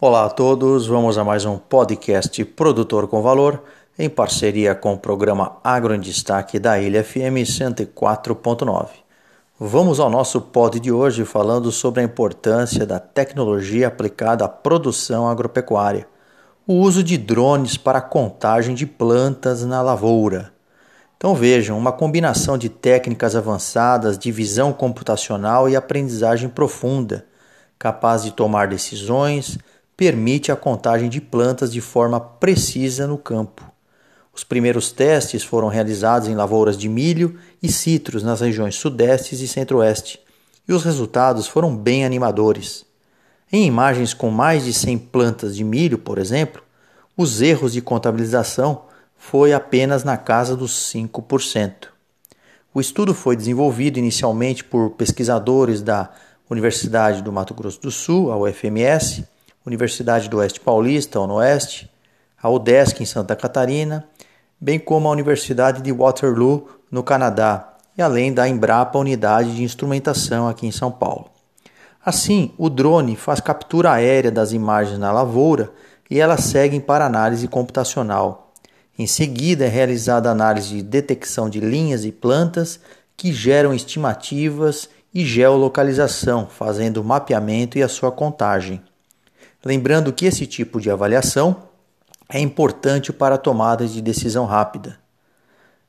Olá a todos, vamos a mais um podcast Produtor com Valor, em parceria com o programa Agro em Destaque da Ilha FM 104.9. Vamos ao nosso pod de hoje falando sobre a importância da tecnologia aplicada à produção agropecuária, o uso de drones para contagem de plantas na lavoura. Então vejam, uma combinação de técnicas avançadas de visão computacional e aprendizagem profunda, capaz de tomar decisões, permite a contagem de plantas de forma precisa no campo. Os primeiros testes foram realizados em lavouras de milho e citros nas regiões sudestes e centro-oeste, e os resultados foram bem animadores. Em imagens com mais de 100 plantas de milho, por exemplo, os erros de contabilização foi apenas na casa dos 5%. O estudo foi desenvolvido inicialmente por pesquisadores da Universidade do Mato Grosso do Sul, a UFMS, Universidade do Oeste Paulista, UNOeste, a UDESC em Santa Catarina, bem como a Universidade de Waterloo, no Canadá, e além da Embrapa Unidade de Instrumentação aqui em São Paulo. Assim, o drone faz captura aérea das imagens na lavoura e elas seguem para análise computacional. Em seguida, é realizada análise de detecção de linhas e plantas que geram estimativas e geolocalização, fazendo o mapeamento e a sua contagem. Lembrando que esse tipo de avaliação é importante para a tomada de decisão rápida.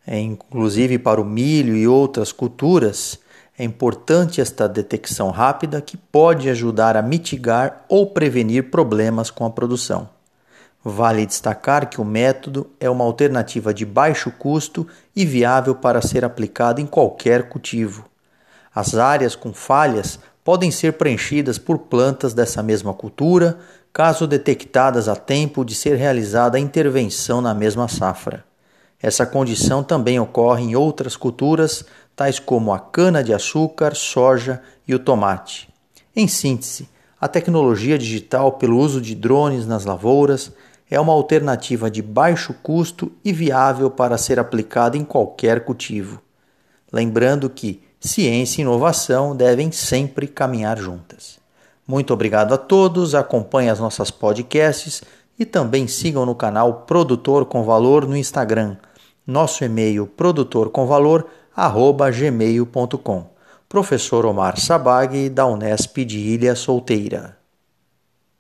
É, inclusive para o milho e outras culturas, é importante esta detecção rápida que pode ajudar a mitigar ou prevenir problemas com a produção. Vale destacar que o método é uma alternativa de baixo custo e viável para ser aplicado em qualquer cultivo. As áreas com falhas podem ser preenchidas por plantas dessa mesma cultura, caso detectadas a tempo de ser realizada a intervenção na mesma safra. Essa condição também ocorre em outras culturas, tais como a cana-de-açúcar, soja e o tomate. Em síntese, a tecnologia digital pelo uso de drones nas lavouras é uma alternativa de baixo custo e viável para ser aplicada em qualquer cultivo. Lembrando que ciência e inovação devem sempre caminhar juntas. Muito obrigado a todos, acompanhem as nossas podcasts e também sigam no canal Produtor com Valor no Instagram. Nosso e-mail produtorcomvalor@gmail.com. Professor Omar Sabag da Unesp de Ilha Solteira.